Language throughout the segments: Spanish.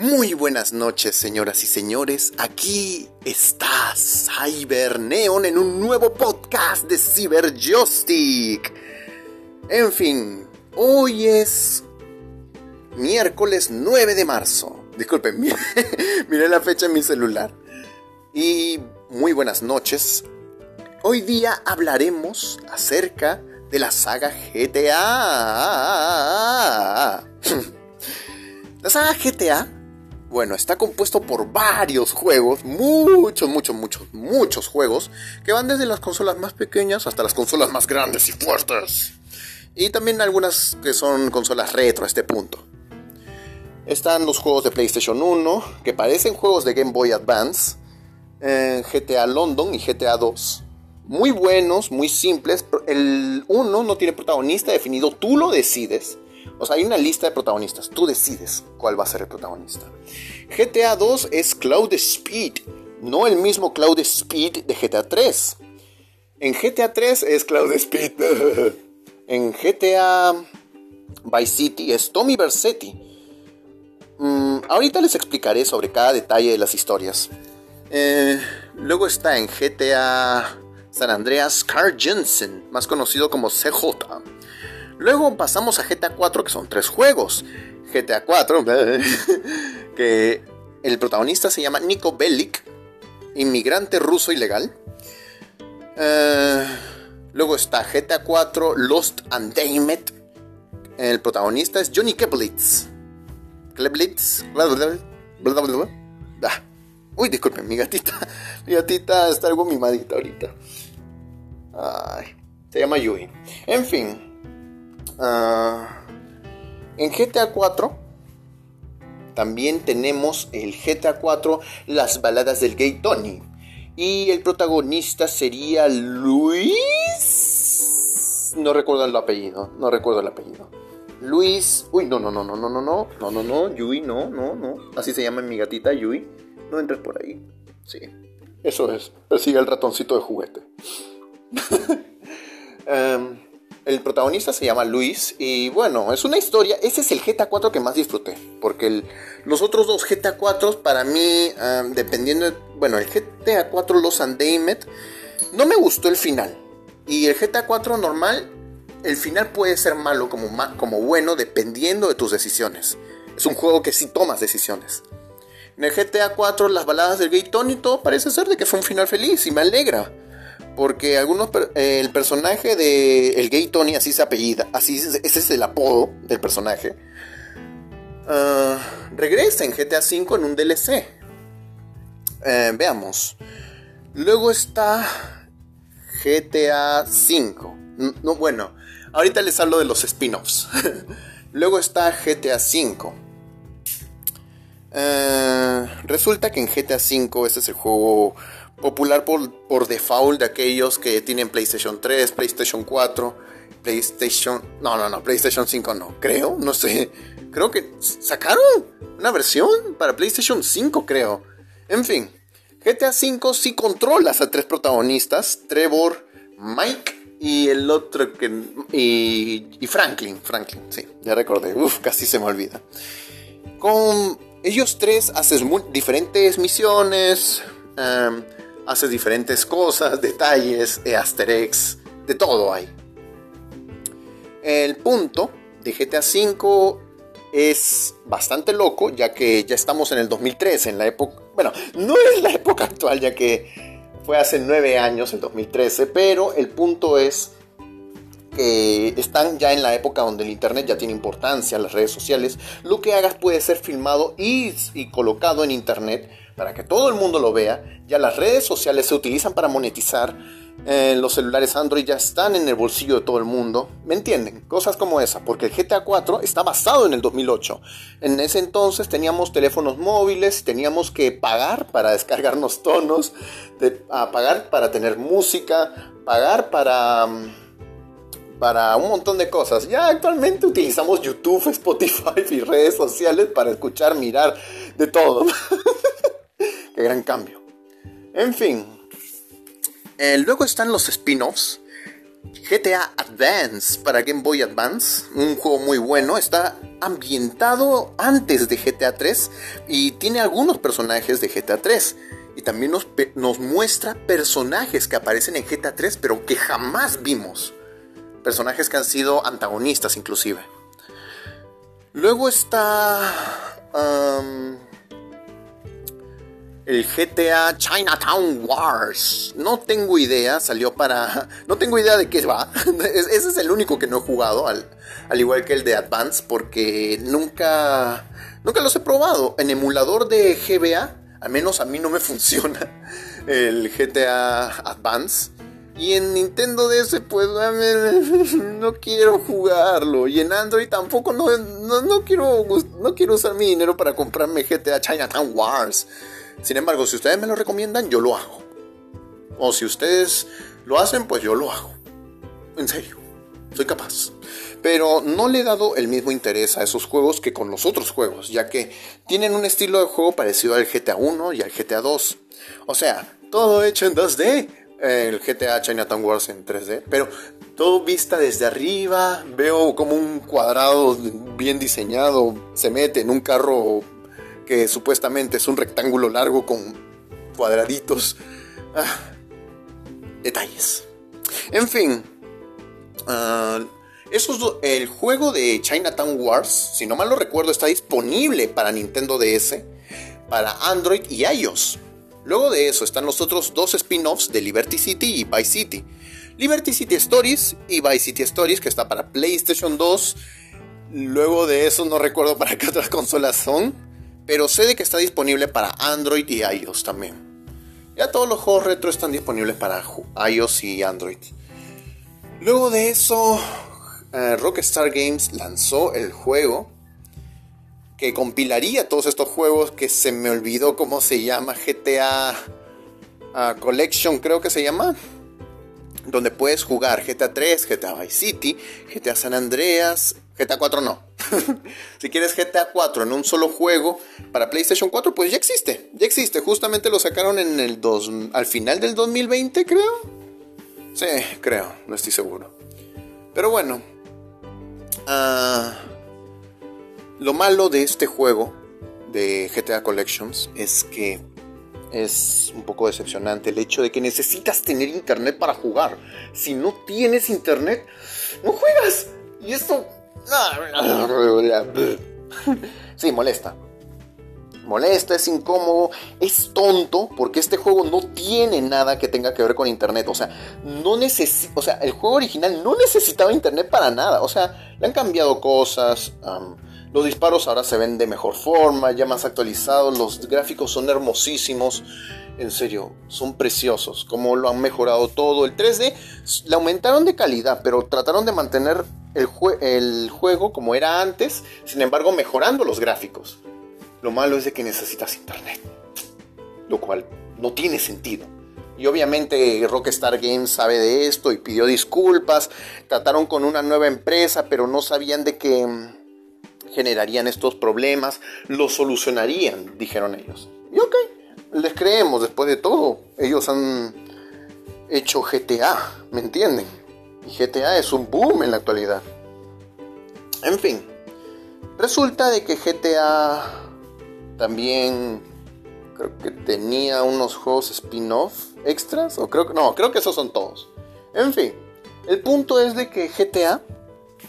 Muy buenas noches, señoras y señores. Aquí está Cyberneon en un nuevo podcast de Cyberjoystick. En fin, hoy es miércoles 9 de marzo. Disculpen, miré la fecha en mi celular. Y muy buenas noches. Hoy día hablaremos acerca de la saga GTA. La saga GTA, bueno, está compuesto por varios juegos, muchos, muchos, muchos, muchos juegos, que van desde las consolas más pequeñas hasta las consolas más grandes y fuertes. Y también algunas que son consolas retro a este punto. Están los juegos de PlayStation 1, que parecen juegos de Game Boy Advance, eh, GTA London y GTA 2 muy buenos, muy simples. El uno no tiene protagonista definido, tú lo decides. O sea, hay una lista de protagonistas, tú decides cuál va a ser el protagonista. GTA 2 es Cloud Speed, no el mismo Cloud Speed de GTA 3. En GTA 3 es Cloud Speed. en GTA Vice City es Tommy Versetti. Mm, ahorita les explicaré sobre cada detalle de las historias. Eh, luego está en GTA San Andreas Carl Jensen, más conocido como CJ. Luego pasamos a GTA 4, que son tres juegos. GTA 4, que el protagonista se llama Nico Bellic, inmigrante ruso ilegal. Eh, luego está GTA 4 Lost and Damned. El protagonista es Johnny Keblitz. Keblitz. Ah, uy, disculpen, mi gatita. Mi gatita está algo mimadita ahorita. Ay, se llama Yui. En fin. Ah, en GTA 4 también tenemos el GTA 4 Las baladas del gay Tony. Y el protagonista sería Luis. No recuerdo el apellido. No recuerdo el apellido. Luis. Uy, no, no, no, no, no, no, no. No, no, no. Yui, no, no, no. Así se llama mi gatita, Yui. No entres por ahí. Sí. Eso es. Persigue el ratoncito de juguete. Em, el protagonista se llama Luis y bueno, es una historia, ese es el GTA 4 que más disfruté, porque los otros dos GTA 4 para mí, em, dependiendo, bueno, el GTA 4 Los Undamed, no me gustó el final. Y el GTA 4 normal, el final puede ser malo como, como bueno dependiendo de tus decisiones. Es un juego que sí tomas decisiones. En el GTA 4 las baladas del gay Tony parece ser de que fue un final feliz y me alegra. Porque algunos el personaje de el gay Tony, así se apellida, así ese es el apodo del personaje. Ah, regresa en GTA V en un DLC. Eh, veamos. Luego está GTA V. No, bueno, ahorita les hablo de los spin-offs. Luego está GTA V. Eh, resulta que en GTA V este es el juego popular por, por default de aquellos que tienen PlayStation 3, PlayStation 4, PlayStation... No, no, no, PlayStation 5 no, creo, no sé. Creo que sacaron una versión para PlayStation 5, creo. En fin, GTA 5 sí controlas a tres protagonistas, Trevor, Mike y el otro que... Y, Franklin, Franklin, sí, ya recordé, uf, casi se me olvida. Con ellos tres haces diferentes misiones. Um, haces diferentes cosas, detalles, easter eggs, de todo hay. El punto de GTA V es bastante loco, ya que ya estamos en el 2013, en la época, bueno, no es la época actual, ya que fue hace nueve años, el 2013, pero el punto es están ya en la época donde el Internet ya tiene importancia, las redes sociales, lo que hagas puede ser filmado y, colocado en Internet para que todo el mundo lo vea. Ya las redes sociales se utilizan para monetizar. Eh, los celulares Android ya están en el bolsillo de todo el mundo. ¿Me entienden? Cosas como esa. Porque el GTA 4 está basado en el 2008. En ese entonces teníamos teléfonos móviles, teníamos que pagar para descargarnos tonos, pagar para tener música, pagar para para un montón de cosas. Ya actualmente utilizamos YouTube, Spotify y redes sociales para escuchar, mirar de todo. Qué gran cambio. En fin. Eh, luego están los spin-offs. GTA Advance para Game Boy Advance, un juego muy bueno, está ambientado antes de GTA 3 y tiene algunos personajes de GTA 3 y también nos, nos muestra personajes que aparecen en GTA 3 pero que jamás vimos, personajes que han sido antagonistas inclusive. Luego está el GTA Chinatown Wars. No tengo idea, salió para... No tengo idea de qué va. Ese es el único que no he jugado, al, al igual que el de Advance, porque nunca... Nunca los he probado. En emulador de GBA, al menos a mí no me funciona el GTA Advance. Y en Nintendo DS, pues no quiero jugarlo. Y en Android tampoco no, no, quiero, no quiero usar mi dinero para comprarme GTA Chinatown Wars. Sin embargo, si ustedes me lo recomiendan, yo lo hago. O si ustedes lo hacen, pues yo lo hago. En serio, soy capaz. Pero no le he dado el mismo interés a esos juegos que con los otros juegos, ya que tienen un estilo de juego parecido al GTA 1 y al GTA 2. O sea, todo hecho en 2D. El GTA Chinatown Wars en 3D, pero todo vista desde arriba. Veo como un cuadrado bien diseñado se mete en un carro que supuestamente es un rectángulo largo con cuadraditos. Ah, detalles. En fin. Uh, el juego de Chinatown Wars, si no mal lo recuerdo, está disponible para Nintendo DS, para Android y iOS. Luego de eso están los otros dos spin-offs de Liberty City y Vice City. Liberty City Stories y Vice City Stories, que está para PlayStation 2. Luego de eso no recuerdo para qué otras consolas son pero sé de que está disponible para Android y iOS también. Ya todos los juegos retro están disponibles para iOS y Android. Luego de eso, eh, Rockstar Games lanzó el juego que compilaría todos estos juegos que se me olvidó cómo se llama, GTA ah, Collection creo que se llama, donde puedes jugar GTA 3, GTA Vice City, GTA San Andreas, GTA 4 no. si quieres GTA 4 en un solo juego para PlayStation 4, pues ya existe. Ya existe. Justamente lo sacaron en el dos, al final del 2020, creo. Sí, creo. No estoy seguro. Pero bueno. Ah, lo malo de este juego de GTA Collections es que es un poco decepcionante el hecho de que necesitas tener internet para jugar. Si no tienes internet, no juegas. Y esto Sí, molesta. Molesta, es incómodo, es tonto, porque este juego no tiene nada que tenga que ver con internet. O sea, no o sea, el juego original no necesitaba internet para nada. O sea, le han cambiado cosas. Los disparos ahora se ven de mejor forma, ya más actualizados. Los gráficos son hermosísimos. En serio, son preciosos. Como lo han mejorado todo. El 3D le aumentaron de calidad, pero trataron de mantener el, juego como era antes, sin embargo mejorando los gráficos. Lo malo es de que necesitas internet, lo cual no tiene sentido. Y obviamente Rockstar Games sabe de esto y pidió disculpas. Trataron con una nueva empresa, pero no sabían de que mm, generarían estos problemas. Lo solucionarían, dijeron ellos. Y ok, les creemos después de todo. Ellos han hecho GTA, ¿me entienden? Y GTA es un boom en la actualidad. En fin, resulta de que GTA también creo que tenía unos juegos spin-off extras o creo que no, creo que esos son todos. En fin, el punto es de que GTA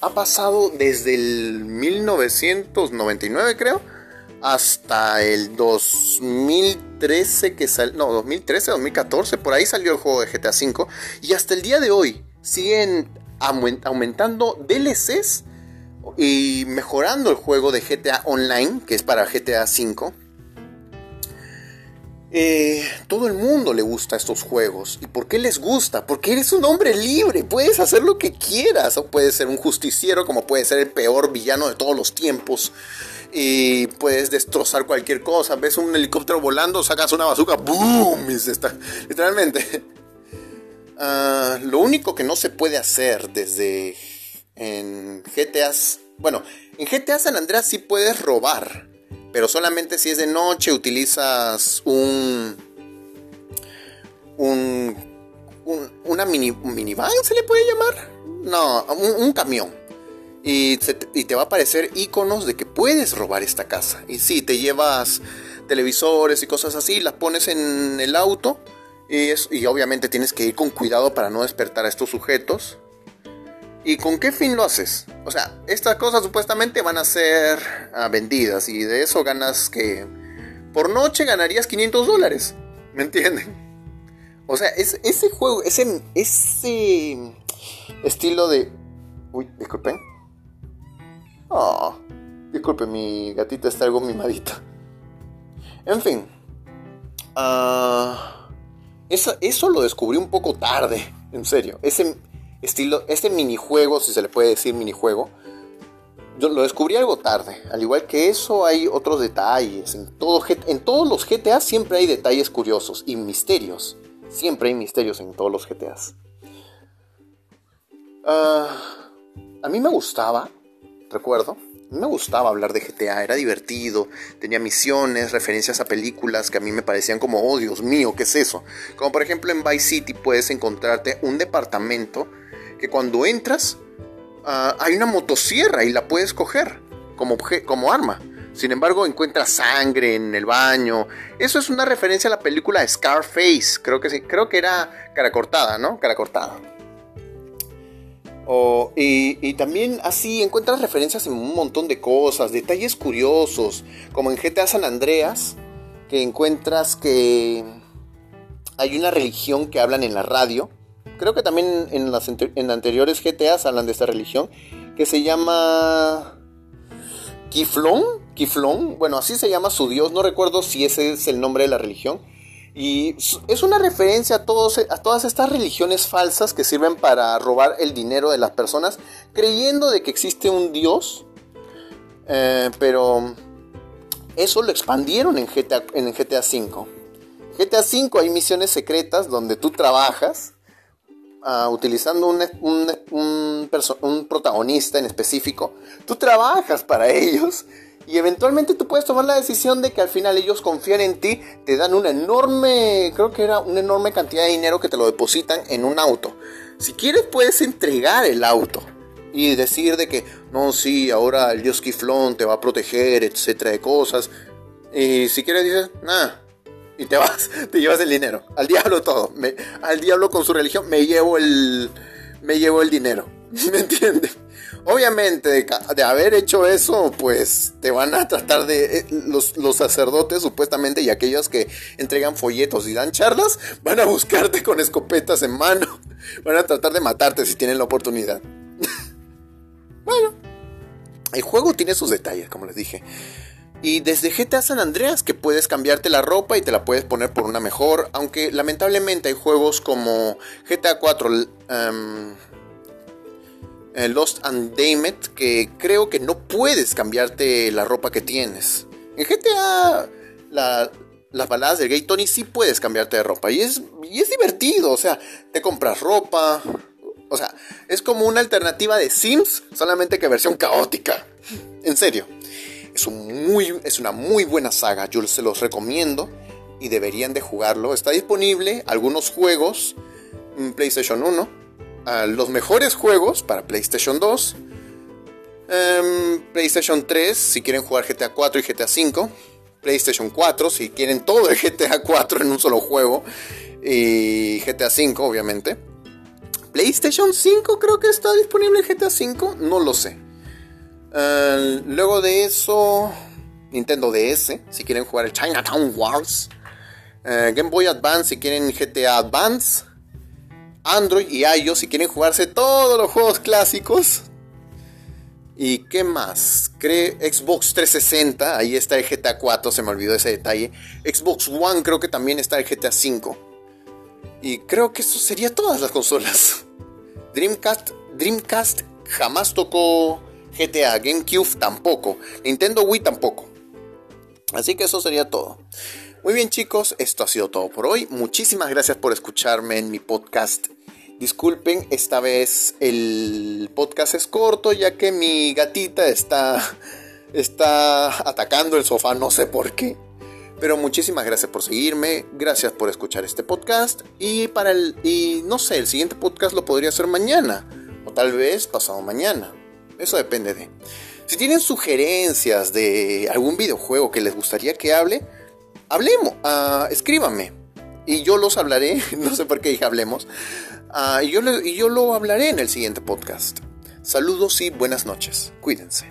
ha pasado desde el 1999 creo hasta el 2013 que no, 2013, 2014, por ahí salió el juego de GTA V y hasta el día de hoy siguen aumentando DLCs y mejorando el juego de GTA Online, que es para GTA V. Eh, todo el mundo le gusta estos juegos. ¿Y por qué les gusta? Porque eres un hombre libre, puedes hacer lo que quieras. O puedes ser un justiciero, como puede ser el peor villano de todos los tiempos. Y puedes destrozar cualquier cosa. Ves un helicóptero volando, sacas una bazooka, ¡boom! Y está, literalmente. Ah, lo único que no se puede hacer desde en GTA, bueno, en GTA San Andreas sí puedes robar, pero solamente si es de noche utilizas un un una mini, minivan, ¿se le puede llamar? No, un, camión. Y, y, te va a aparecer iconos de que puedes robar esta casa. Y sí, te llevas televisores y cosas así, las pones en el auto. Y, y obviamente tienes que ir con cuidado para no despertar a estos sujetos. ¿Y con qué fin lo haces? O sea, estas cosas supuestamente van a ser ah, vendidas y de eso ganas que... Por noche ganarías 500 dólares. ¿Me entienden? O sea, es, ese juego, ese, ese estilo de... Uy, disculpen. Oh, disculpe, mi gatita está algo mimadita. En fin. Uh, eso, eso lo descubrí un poco tarde, en serio. Ese estilo, este minijuego, si se le puede decir minijuego, yo lo descubrí algo tarde. Al igual que eso, hay otros detalles. En, todo, en todos los GTA siempre hay detalles curiosos y misterios. Siempre hay misterios en todos los GTAs. Ah, a mí me gustaba, recuerdo, me gustaba hablar de GTA, era divertido, tenía misiones, referencias a películas que a mí me parecían como, oh Dios mío, ¿qué es eso? Como por ejemplo en Vice City puedes encontrarte un departamento que cuando entras ah, hay una motosierra y la puedes coger como, como arma. Sin embargo, encuentra sangre en el baño. Eso es una referencia a la película Scarface. Creo que sí. Creo que era cara cortada, ¿no? Cara cortada. y, también así encuentras referencias en un montón de cosas, detalles curiosos, como en GTA San Andreas, que encuentras que hay una religión que hablan en la radio. Creo que también en las en anteriores GTAs hablan de esta religión, que se llama Kiflón, Kiflón, bueno, así se llama su dios, no recuerdo si ese es el nombre de la religión. Y es una referencia a, todos, a todas estas religiones falsas que sirven para robar el dinero de las personas, creyendo de que existe un dios. Eh, pero eso lo expandieron en GTA, en GTA V. GTA V hay misiones secretas donde tú trabajas utilizando un, un, un, protagonista en específico, tú trabajas para ellos y eventualmente tú puedes tomar la decisión de que al final ellos confían en ti, te dan una enorme, creo que era una enorme cantidad de dinero que te lo depositan en un auto. Si quieres puedes entregar el auto y decir de que no, sí, ahora el dios Kiflón te va a proteger, etcétera de cosas. Y si quieres dices, nada, y te vas, te llevas el dinero. Al diablo todo. al diablo con su religión me llevo el, me llevo el dinero. ¿Me entiendes? Obviamente, de, haber hecho eso, pues te van a tratar de. Eh, los, los, sacerdotes, supuestamente, y aquellos que entregan folletos y dan charlas, van a buscarte con escopetas en mano. Van a tratar de matarte si tienen la oportunidad. bueno, el juego tiene sus detalles, como les dije. Y desde GTA San Andreas que puedes cambiarte la ropa y te la puedes poner por una mejor. Aunque lamentablemente hay juegos como GTA 4 em, eh, Lost and Damned que creo que no puedes cambiarte la ropa que tienes. En GTA las baladas del Gay Tony sí puedes cambiarte de ropa y es, y es divertido. O sea, te compras ropa. O sea, es como una alternativa de Sims, solamente que versión caótica. En serio. Es, una muy buena saga, yo se los recomiendo y deberían de jugarlo. Está disponible algunos juegos en PlayStation 1, los mejores juegos para PlayStation 2, em, PlayStation 3 si quieren jugar GTA 4 y GTA 5, PlayStation 4 si quieren todo el GTA 4 en un solo juego y GTA 5 obviamente. PlayStation 5 creo que está disponible GTA 5, no lo sé. Eh, luego de eso, Nintendo DS, si quieren jugar el Chinatown Wars. Eh, Game Boy Advance, si quieren GTA Advance. Android y iOS, si quieren jugarse todos los juegos clásicos. ¿Y qué más? Cree Xbox 360, ahí está el GTA 4, se me olvidó ese detalle. Xbox One creo que también está el GTA 5. Y creo que eso sería todas las consolas. Dreamcast, Dreamcast jamás tocó GTA, GameCube tampoco, Nintendo Wii tampoco. Así que eso sería todo. Muy bien chicos, esto ha sido todo por hoy. Muchísimas gracias por escucharme en mi podcast. Disculpen, esta vez el podcast es corto ya que mi gatita está, está atacando el sofá, no sé por qué. Pero muchísimas gracias por seguirme, gracias por escuchar este podcast y para el y no sé, el siguiente podcast lo podría hacer mañana o tal vez pasado mañana. Eso depende de. Si tienen sugerencias de algún videojuego que les gustaría que hable, hablemos, uh, escríbanme y yo los hablaré, no sé por qué dije hablemos, uh, y, yo y yo lo hablaré en el siguiente podcast. Saludos y buenas noches. Cuídense.